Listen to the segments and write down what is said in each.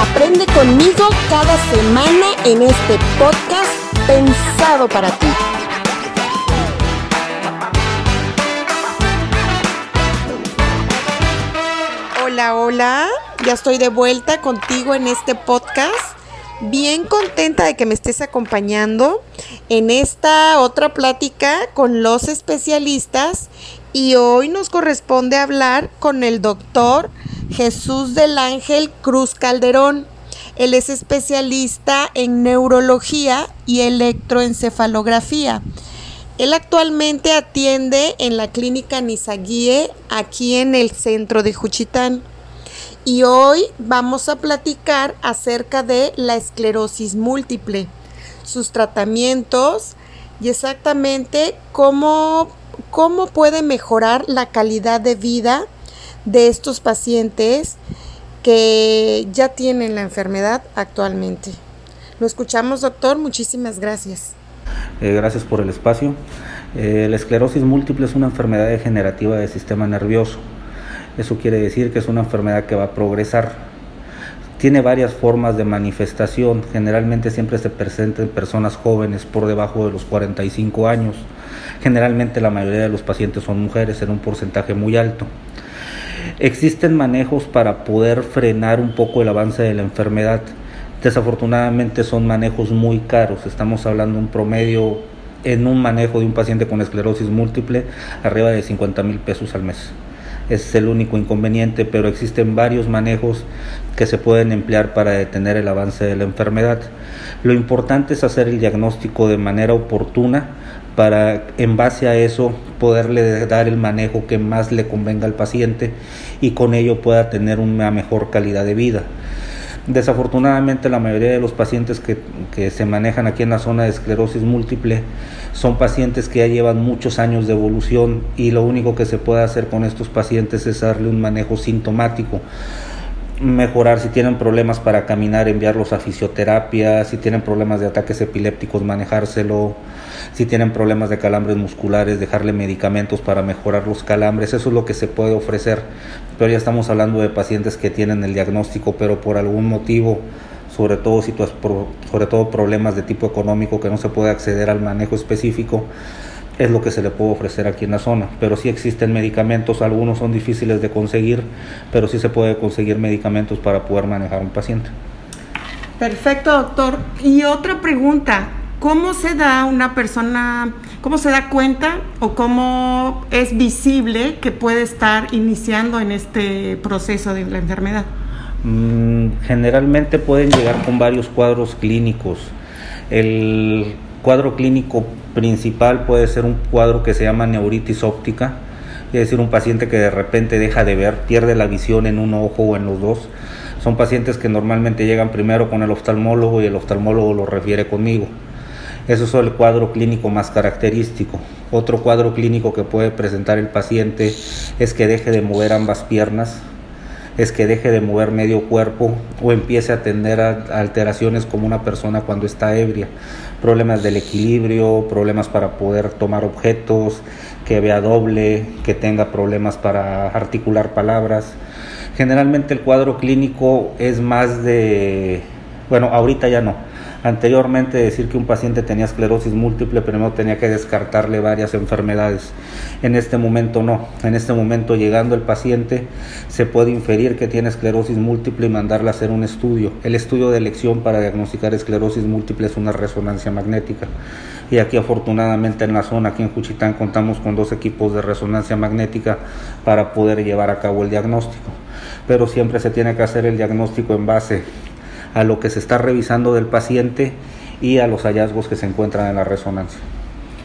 Aprende conmigo cada semana en este podcast pensado para ti. Hola, hola, ya estoy de vuelta contigo en este podcast. Bien contenta de que me estés acompañando en esta otra plática con los especialistas y hoy nos corresponde hablar con el doctor Jesús del Ángel Cruz Calderón. Él es especialista en neurología y electroencefalografía. Él actualmente atiende en la clínica Nizaguie, aquí en el centro de Juchitán. Y hoy vamos a platicar acerca de la esclerosis múltiple, sus tratamientos y exactamente cómo, cómo puede mejorar la calidad de vida de estos pacientes que ya tienen la enfermedad actualmente. Lo escuchamos, doctor. Muchísimas gracias. Eh, gracias por el espacio. Eh, la esclerosis múltiple es una enfermedad degenerativa del sistema nervioso. Eso quiere decir que es una enfermedad que va a progresar. Tiene varias formas de manifestación. Generalmente siempre se presenta en personas jóvenes por debajo de los 45 años. Generalmente la mayoría de los pacientes son mujeres en un porcentaje muy alto. Existen manejos para poder frenar un poco el avance de la enfermedad. Desafortunadamente son manejos muy caros. Estamos hablando de un promedio en un manejo de un paciente con esclerosis múltiple arriba de 50 mil pesos al mes. es el único inconveniente, pero existen varios manejos que se pueden emplear para detener el avance de la enfermedad. Lo importante es hacer el diagnóstico de manera oportuna para en base a eso poderle dar el manejo que más le convenga al paciente y con ello pueda tener una mejor calidad de vida. Desafortunadamente la mayoría de los pacientes que, se manejan aquí en la zona de esclerosis múltiple son pacientes que ya llevan muchos años de evolución y lo único que se puede hacer con estos pacientes es darle un manejo sintomático mejorar si tienen problemas para caminar, enviarlos a fisioterapia, si tienen problemas de ataques epilépticos, manejárselo, si tienen problemas de calambres musculares, dejarle medicamentos para mejorar los calambres, eso es lo que se puede ofrecer, pero ya estamos hablando de pacientes que tienen el diagnóstico, pero por algún motivo, sobre todo, sobre todo problemas de tipo económico, que no se puede acceder al manejo específico, es lo que se le puede ofrecer aquí en la zona. Pero sí existen medicamentos, algunos son difíciles de conseguir, pero sí se puede conseguir medicamentos para poder manejar un paciente. Perfecto, doctor. Y otra pregunta, ¿cómo se da una persona, cómo se da cuenta o cómo es visible que puede estar iniciando en este proceso de la enfermedad? Mm, generalmente pueden llegar con varios cuadros clínicos. El cuadro clínico principal puede ser un cuadro que se llama neuritis óptica, es decir, un paciente que de repente deja de ver, pierde la visión en un ojo o en los dos. Son pacientes que normalmente llegan primero con el oftalmólogo y el oftalmólogo lo refiere conmigo. Eso es el cuadro clínico más característico. Otro cuadro clínico que puede presentar el paciente es que deje de mover ambas piernas, es que deje de mover medio cuerpo o empiece a tener alteraciones como una persona cuando está ebria, problemas del equilibrio, problemas para poder tomar objetos, que vea doble, que tenga problemas para articular palabras. Generalmente el cuadro clínico es más de, bueno, ahorita ya no, Anteriormente decir que un paciente tenía esclerosis múltiple, primero tenía que descartarle varias enfermedades. En este momento no. En este momento llegando el paciente se puede inferir que tiene esclerosis múltiple y mandarle a hacer un estudio. El estudio de elección para diagnosticar esclerosis múltiple es una resonancia magnética. Y aquí afortunadamente en la zona, aquí en Juchitán, contamos con dos equipos de resonancia magnética para poder llevar a cabo el diagnóstico. Pero siempre se tiene que hacer el diagnóstico en base a lo que se está revisando del paciente y a los hallazgos que se encuentran en la resonancia.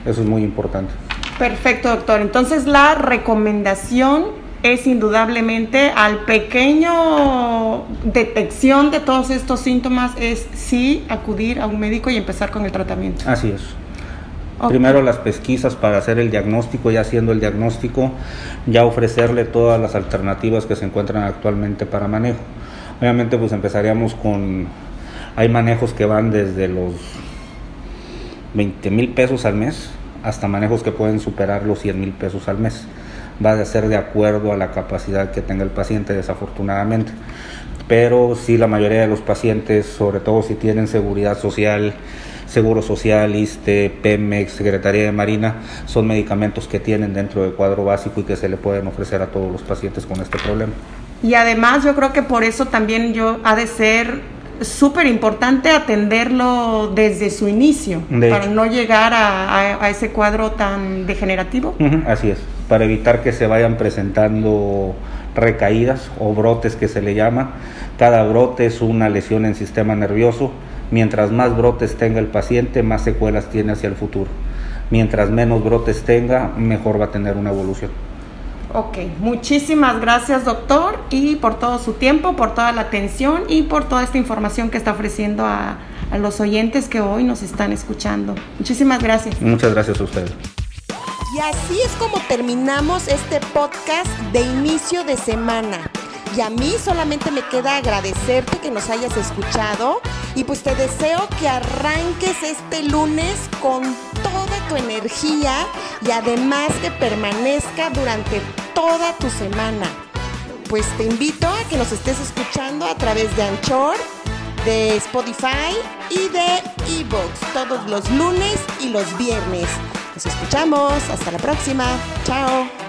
Eso es muy importante. Perfecto, doctor. Entonces la recomendación es indudablemente al pequeño detección de todos estos síntomas es sí acudir a un médico y empezar con el tratamiento. Así es. Primero las pesquisas para hacer el diagnóstico, ya haciendo el diagnóstico, ya ofrecerle todas las alternativas que se encuentran actualmente para manejo. Obviamente pues empezaríamos con, hay manejos que van desde los 20 mil pesos al mes hasta manejos que pueden superar los 100 mil pesos al mes va a ser de acuerdo a la capacidad que tenga el paciente, desafortunadamente. Pero sí, la mayoría de los pacientes, sobre todo si tienen seguridad social, Seguro Social, ISTE, PEMEX, Secretaría de Marina, son medicamentos que tienen dentro del cuadro básico y que se le pueden ofrecer a todos los pacientes con este problema. Y además yo creo que por eso también yo ha de ser súper importante atenderlo desde su inicio, para no llegar a, ese cuadro tan degenerativo. así es, para evitar que se vayan presentando recaídas o brotes que se le llama. Cada brote es una lesión en sistema nervioso. Mientras más brotes tenga el paciente, más secuelas tiene hacia el futuro. Mientras menos brotes tenga, mejor va a tener una evolución. Ok, muchísimas gracias doctor y por todo su tiempo, por toda la atención y por toda esta información que está ofreciendo a, a los oyentes que hoy nos están escuchando. Muchísimas gracias. Muchas gracias a ustedes. Y así es como terminamos este podcast de inicio de semana. Y a mí solamente me queda agradecerte que nos hayas escuchado y pues te deseo que arranques este lunes con toda tu energía y además que permanezca durante toda tu semana. Pues te invito a que nos estés escuchando a través de Anchor, de Spotify y de Evox todos los lunes y los viernes. Nos escuchamos. Hasta la próxima. Chao.